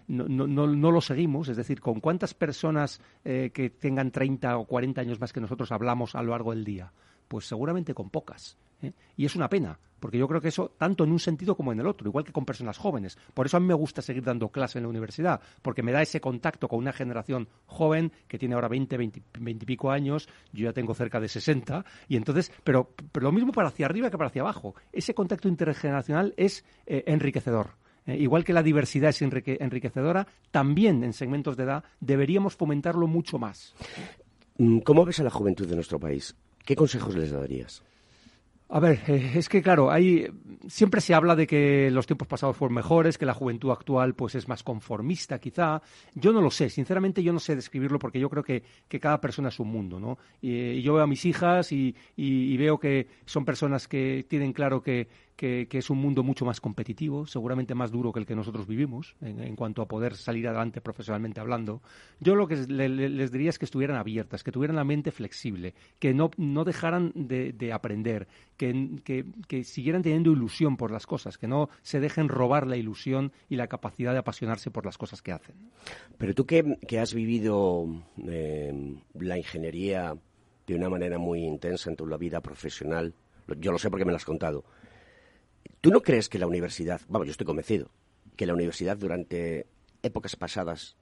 no, no, no lo seguimos, es decir, con cuántas personas eh, que tengan 30 o 40 años más que nosotros hablamos a lo largo del día. Pues seguramente con pocas. ¿eh? Y es una pena, porque yo creo que eso, tanto en un sentido como en el otro, igual que con personas jóvenes. Por eso a mí me gusta seguir dando clase en la universidad, porque me da ese contacto con una generación joven que tiene ahora 20, 20, y pico años, yo ya tengo cerca de 60, y entonces, pero, pero lo mismo para hacia arriba que para hacia abajo. Ese contacto intergeneracional es eh, enriquecedor. Eh, igual que la diversidad es enriquecedora, también en segmentos de edad deberíamos fomentarlo mucho más. Mm, ¿Cómo ves a la juventud de nuestro país? ¿Qué consejos les darías? A ver, eh, es que claro, hay, siempre se habla de que los tiempos pasados fueron mejores, que la juventud actual pues es más conformista quizá. Yo no lo sé, sinceramente yo no sé describirlo porque yo creo que, cada persona es un mundo, ¿no? Y, yo veo a mis hijas y, veo que son personas que tienen claro que, que, es un mundo mucho más competitivo, seguramente más duro que el que nosotros vivimos en, cuanto a poder salir adelante profesionalmente hablando. Yo lo que les diría es que estuvieran abiertas, que tuvieran la mente flexible, que no, no dejaran de, aprender, que, que, siguieran teniendo ilusión por las cosas, que no se dejen robar la ilusión y la capacidad de apasionarse por las cosas que hacen. Pero tú que, has vivido eh, la ingeniería de una manera muy intensa en tu vida profesional, yo lo sé porque me lo has contado, ¿Tú no crees que la universidad, vamos, yo estoy convencido, que la universidad durante épocas pasadas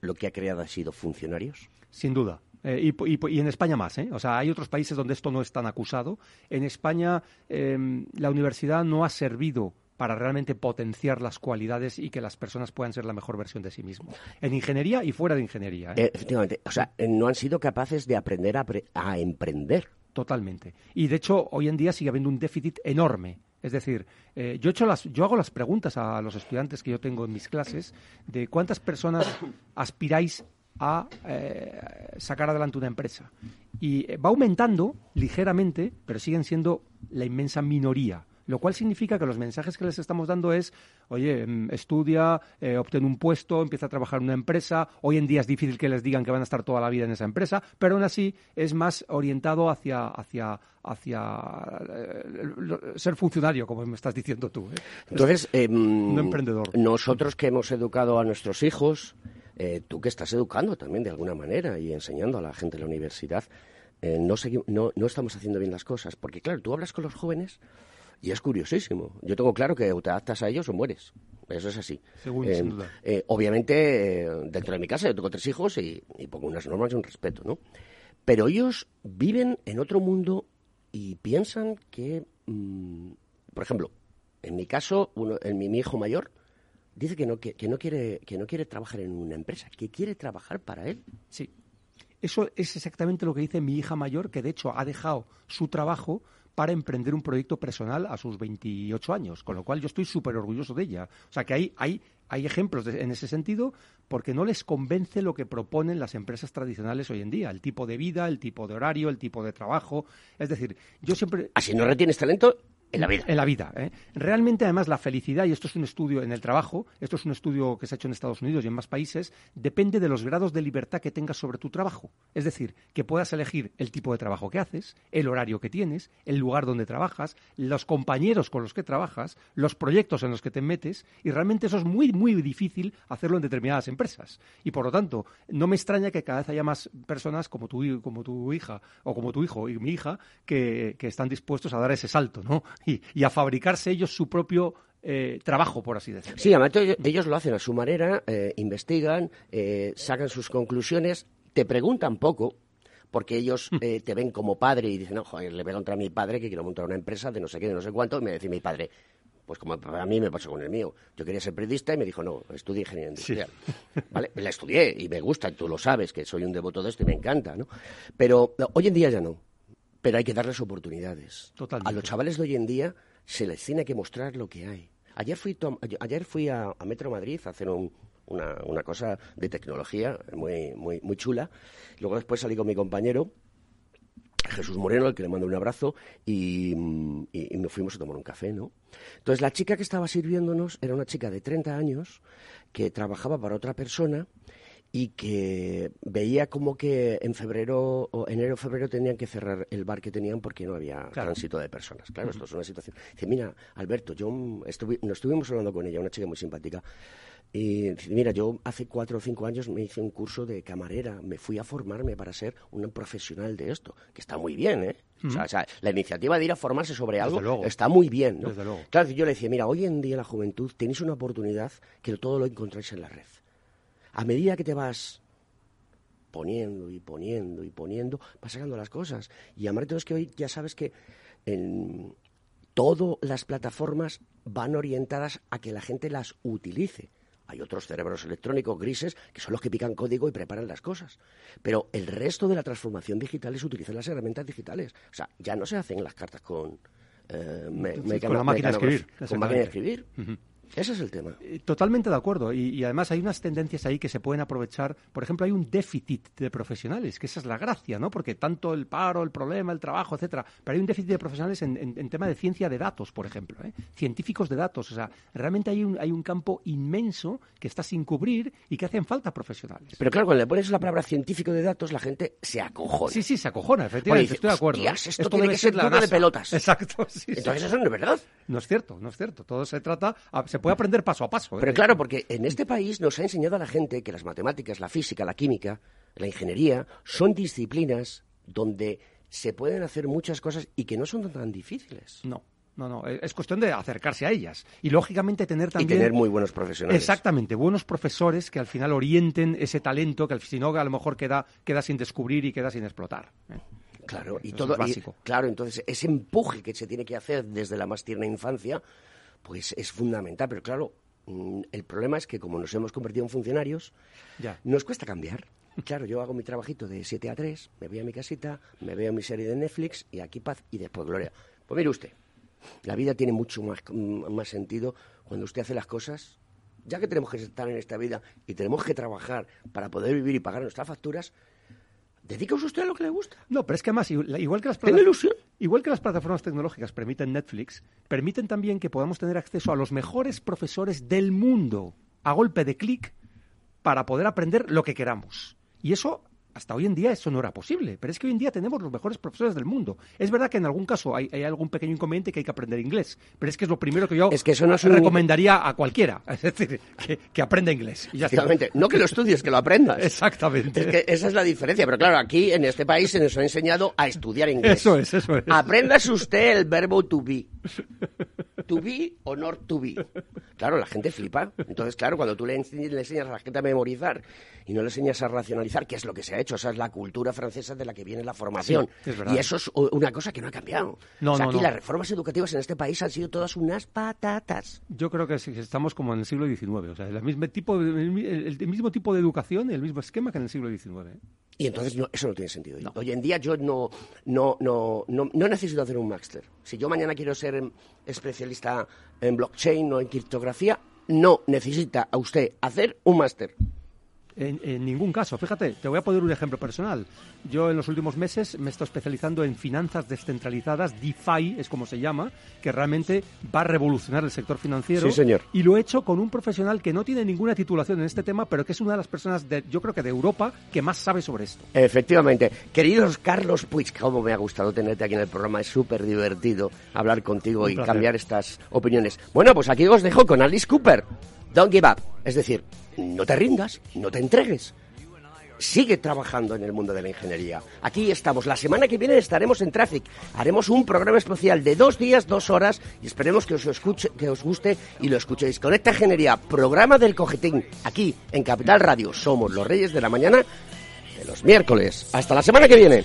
lo que ha creado ha sido funcionarios? Sin duda. Eh, y, en España más, ¿eh? O sea, hay otros países donde esto no es tan acusado. En España em, la universidad no ha servido para realmente potenciar las cualidades y que las personas puedan ser la mejor versión de sí mismos. En ingeniería y fuera de ingeniería. ¿eh? efectivamente. O sea, no han sido capaces de aprender a emprender. Totalmente. Y de hecho, hoy en día sigue habiendo un déficit enorme es decir, eh, yo, yo hago las preguntas a los estudiantes que yo tengo en mis clases de cuántas personas aspiráis a eh, sacar adelante una empresa. Y va aumentando ligeramente, pero siguen siendo la inmensa minoría lo cual significa que los mensajes que les estamos dando es, oye, mm, estudia, eh, obtén un puesto, empieza a trabajar en una empresa, hoy en día es difícil que les digan que van a estar toda la vida en esa empresa, pero aún así es más orientado hacia, hacia, hacia eh, ser funcionario, como me estás diciendo tú. ¿eh? Entonces, em, no emprendedor. Nosotros que hemos educado a nuestros hijos, tú que estás educando también de alguna manera y enseñando a la gente en la universidad, no, no, no estamos haciendo bien las cosas. Porque, claro, tú hablas con los jóvenes y es curiosísimo. Yo tengo claro que o te adaptas a ellos o mueres. Eso es así. Eh, eh, obviamente, eh, dentro de mi casa yo tengo tres hijos y, pongo unas normas y un respeto, ¿no? Pero ellos viven en otro mundo y piensan que, mm, por ejemplo, en mi caso, uno, en mi, hijo mayor dice que no, que, no quiere, que no quiere trabajar en una empresa, que quiere trabajar para él. Sí. Eso es exactamente lo que dice mi hija mayor, que de hecho ha dejado su trabajo para emprender un proyecto personal a sus 28 años, con lo cual yo estoy súper orgulloso de ella. O sea que hay, hay, hay ejemplos en ese sentido porque no les convence lo que proponen las empresas tradicionales hoy en día, el tipo de vida, el tipo de horario, el tipo de trabajo. Es decir, yo siempre... Así no retienes talento, en la vida. En la vida. ¿eh? Realmente, además, la felicidad, y esto es un estudio en el trabajo, esto es un estudio que se ha hecho en Estados Unidos y en más países, depende de los grados de libertad que tengas sobre tu trabajo. Es decir, que puedas elegir el tipo de trabajo que haces, el horario que tienes, el lugar donde trabajas, los compañeros con los que trabajas, los proyectos en los que te metes, y realmente eso es muy, muy difícil hacerlo en determinadas empresas. Y por lo tanto, no me extraña que cada vez haya más personas como tu, como tu hija o como tu hijo y mi hija que, que están dispuestos a dar ese salto, ¿no? Y, a fabricarse ellos su propio eh, trabajo, por así decirlo. Sí, además ellos lo hacen a su manera, eh, investigan, eh, sacan sus conclusiones, te preguntan poco, porque ellos hmm. te ven como padre y dicen, no, joder, le voy a contar a mi padre que quiero montar una empresa de no sé qué, de no sé cuánto, y me dice mi padre, pues como a mí me pasó con el mío. Yo quería ser periodista y me dijo, no, estudia ingeniería industrial. ¿Vale? La estudié y me gusta, tú lo sabes, que soy un devoto de esto y me encanta, ¿no? Pero hoy en día ya no pero hay que darles oportunidades. A los chavales de hoy en día se les tiene que mostrar lo que hay. Ayer fui, ayer fui a, Metro Madrid a hacer una, cosa de tecnología muy, muy, muy chula. Luego después salí con mi compañero, Jesús Moreno, al que le mando un abrazo, y, y, nos fuimos a tomar un café, ¿no? Entonces la chica que estaba sirviéndonos era una chica de 30 años que trabajaba para otra persona y que veía como que en febrero, o enero o febrero tenían que cerrar el bar que tenían porque no había tránsito de personas. Claro, esto es una situación. Dice, mira, Alberto, yo nos estuvimos hablando con ella, una chica muy simpática. Y mira, yo hace cuatro o cinco años me hice un curso de camarera, me fui a formarme para ser un profesional de esto, que está muy bien, ¿eh? o, sea, o, sea, la iniciativa de ir a formarse sobre algo luego. está muy bien, ¿no? Desde luego. Claro, yo le decía, mira, hoy en día la juventud tenéis una oportunidad que todo lo encontráis en la red. A medida que te vas poniendo y poniendo y poniendo, vas sacando las cosas. Y además es que hoy ya sabes que en todas las plataformas van orientadas a que la gente las utilice. Hay otros cerebros electrónicos grises que son los que pican código y preparan las cosas. Pero el resto de la transformación digital es utilizar las herramientas digitales. O sea, ya no se hacen las cartas con, eh, me, con la máquina de escribir. Con máquina de escribir. Ese es el tema. Eh, Totalmente de acuerdo. Y, y además hay unas tendencias ahí que se pueden aprovechar. Por ejemplo, hay un déficit de profesionales, que esa es la gracia, ¿no? Porque tanto el paro, el problema, el trabajo, etcétera. Pero hay un déficit de profesionales en, en- en tema de ciencia de datos, por ejemplo. ¿eh? Científicos de datos. O sea, realmente hay un, hay un campo inmenso que está sin cubrir y que hacen falta profesionales. Pero claro, cuando le pones la palabra científico de datos, la gente se acojona. Sí, sí, se acojona, efectivamente, estoy de acuerdo. "Hostias, ¿eh? esto tiene debe que ser la de NASA". pelotas. Exacto, sí, sí. Entonces eso no es verdad. No es cierto, no es cierto. Todo se trata, a- se puede aprender paso a paso. ¿eh? Pero claro, porque en este país nos ha enseñado a la gente que las matemáticas, la física, la química, la ingeniería son disciplinas donde se pueden hacer muchas cosas y que no son tan difíciles. No, no, no. Es cuestión de acercarse a ellas. Y lógicamente tener también. Y tener muy buenos profesionales. Exactamente, buenos profesores que al final orienten ese talento que al si no a lo mejor queda, queda sin descubrir y queda sin explotar. ¿eh? Claro, y Eso todo es básico. y, claro, entonces ese empuje que se tiene que hacer desde la más tierna infancia, pues es fundamental. Pero claro, mm, el problema es que como nos hemos convertido en funcionarios, Ya. nos cuesta cambiar. Claro, yo hago mi trabajito de 7 a 3, me voy a mi casita, me veo mi serie de Netflix y aquí paz y después gloria. Pues mire usted, la vida tiene mucho más, mm, más sentido cuando usted hace las cosas, ya que tenemos que estar en esta vida y tenemos que trabajar para poder vivir y pagar nuestras facturas, dedíquese usted a lo que le gusta. No, pero es que además, igual que las. Igual que las plataformas tecnológicas permiten Netflix, permiten también que podamos tener acceso a los mejores profesores del mundo a golpe de clic para poder aprender lo que queramos. Y eso, hasta hoy en día, eso no era posible. Pero es que hoy en día tenemos los mejores profesores del mundo. Es verdad que en algún caso hay, hay algún pequeño inconveniente que hay que aprender inglés. Pero es que es lo primero que yo Es que eso no es un- recomendaría a cualquiera. Es decir, que, que aprenda inglés. Y ya está. Efectivamente, no que lo estudies, que lo aprendas. Exactamente. Es que esa es la diferencia. Pero claro, aquí en este país se nos ha enseñado a estudiar inglés. Eso es, eso es. Usted el verbo to be. To be o not to be. Claro, la gente flipa. Entonces, claro, cuando tú le, ense- le enseñas a la gente a memorizar y no le enseñas a racionalizar, que es lo que se ha hecho, esa es la cultura francesa de la que viene la formación. Sí, es verdad. y eso es una cosa que no ha cambiado. No, o sea, no, aquí no. las reformas educativas en este país han sido todas unas patatas. Yo creo que estamos como en el siglo XIX, o sea, el mismo tipo de, el, el mismo tipo de educación y el mismo esquema que en el siglo XIX. Y entonces no, eso no tiene sentido. Hoy en día yo no, no, no, no, no necesito hacer un máster. Si yo mañana quiero ser especialista en blockchain o en criptografía, no necesita a usted hacer un máster. En, en ningún caso. Fíjate, te voy a poner un ejemplo personal. Yo en los últimos meses me estado especializando en finanzas descentralizadas, DeFi es como se llama, que realmente va a revolucionar el sector financiero. Sí, señor. Y lo he hecho con un profesional que no tiene ninguna titulación en este tema, pero que es una de las personas, de, yo creo que de Europa, que más sabe sobre esto. Efectivamente. Queridos Carlos Puig, cómo me ha gustado tenerte aquí en el programa. Es súper divertido hablar contigo Un y placer. cambiar estas opiniones. Bueno, pues aquí os dejo con Alice Cooper. Don't give up. Es decir, no te rindas, no te entregues. Sigue trabajando en el mundo de la ingeniería. Aquí estamos. La semana que viene estaremos en Traffic. Haremos un programa especial de dos días, dos horas y esperemos que os, escuche, que os guste y lo escuchéis. Conecta Ingeniería, programa del Cogetín, aquí en Capital Radio. Somos los Reyes de la Mañana de los miércoles. Hasta la semana que viene.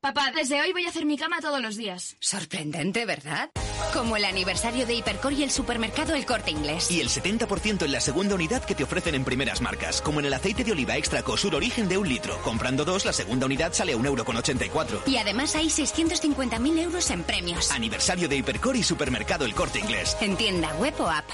Papá, desde hoy voy a hacer mi cama todos los días. Sorprendente, ¿verdad? Como el aniversario de Hipercor y el supermercado El Corte Inglés. Y el 70% en la segunda unidad que te ofrecen en primeras marcas, como en el aceite de oliva extra Cosur Origen de un litro. Comprando dos, la segunda unidad sale a 1,84€. Y además hay 650.000 euros en premios. Aniversario de Hipercor y Supermercado El Corte Inglés. En tienda, web o app.